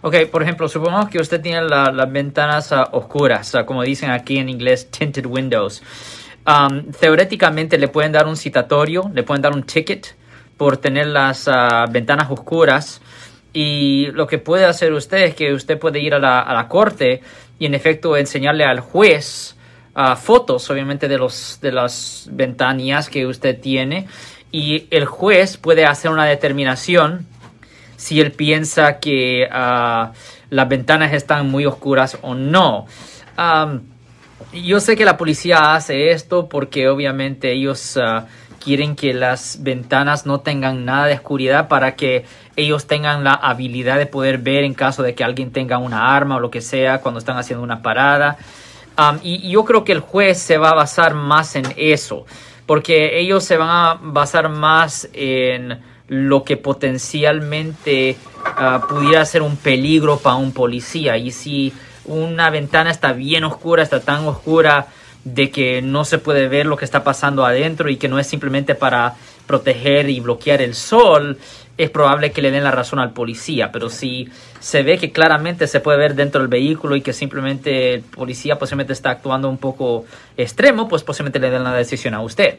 Ok, por ejemplo, supongamos que usted tiene las ventanas uh, oscuras, uh, como dicen aquí en inglés, tinted windows. Um, teóricamente le pueden dar un citatorio, le pueden dar un ticket por tener las uh, ventanas oscuras. Y lo que puede hacer usted es que usted puede ir a la, corte y en efecto enseñarle al juez fotos, obviamente, de, los, de las ventanillas que usted tiene. Y el juez puede hacer una determinación si él piensa que uh, las ventanas están muy oscuras o no. yo sé que la policía hace esto porque obviamente ellos uh, quieren que las ventanas no tengan nada de oscuridad para que ellos tengan la habilidad de poder ver en caso de que alguien tenga una arma o lo que sea cuando están haciendo una parada. y yo creo que el juez se va a basar más en eso, porque ellos se van a basar más en lo que potencialmente ah, pudiera ser un peligro para un policía. Y si una ventana está bien oscura, está tan oscura de que no se puede ver lo que está pasando adentro y que no es simplemente para proteger y bloquear el sol, es probable que le den la razón al policía. Pero si se ve que claramente se puede ver dentro del vehículo y que simplemente el policía posiblemente está actuando un poco extremo, pues posiblemente le den la decisión a usted.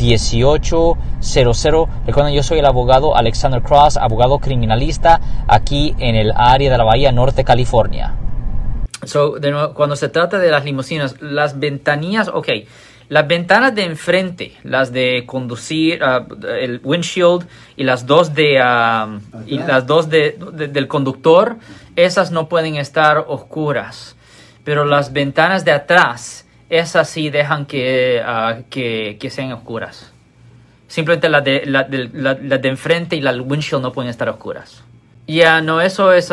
1-800-530-1800. Recuerden, yo soy el abogado Alexander Cross, abogado criminalista aquí en el área de la Bahía Norte, California. So, cuando se trata de las limusinas, las ventanillas, ok, las ventanas de enfrente, las de conducir, ah, el windshield y las dos de ah, y las dos de, del conductor, esas no pueden estar oscuras. Pero las ventanas de atrás, esas sí dejan que, ah, que, que, sean oscuras. Simplemente las de, la, de enfrente y las windshield no pueden estar oscuras. Ya, no, eso es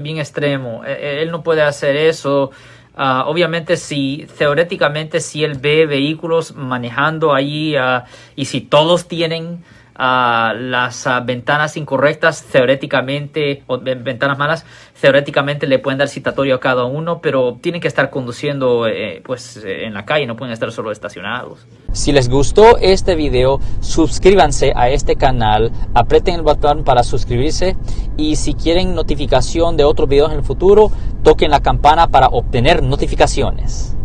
bien extremo. E, e, él no puede hacer eso Ah, obviamente, si teóricamente, si él ve vehículos manejando allí ah, y si todos tienen las ah, ventanas incorrectas, teóricamente, o ventanas malas, teóricamente le pueden dar citatorio a cada uno, pero tienen que estar conduciendo eh, pues eh, en la calle, no pueden estar solo estacionados. Si les gustó este video, suscríbanse a este canal, aprieten el botón para suscribirse y si quieren notificación de otros videos en el futuro, toquen la campana para obtener notificaciones.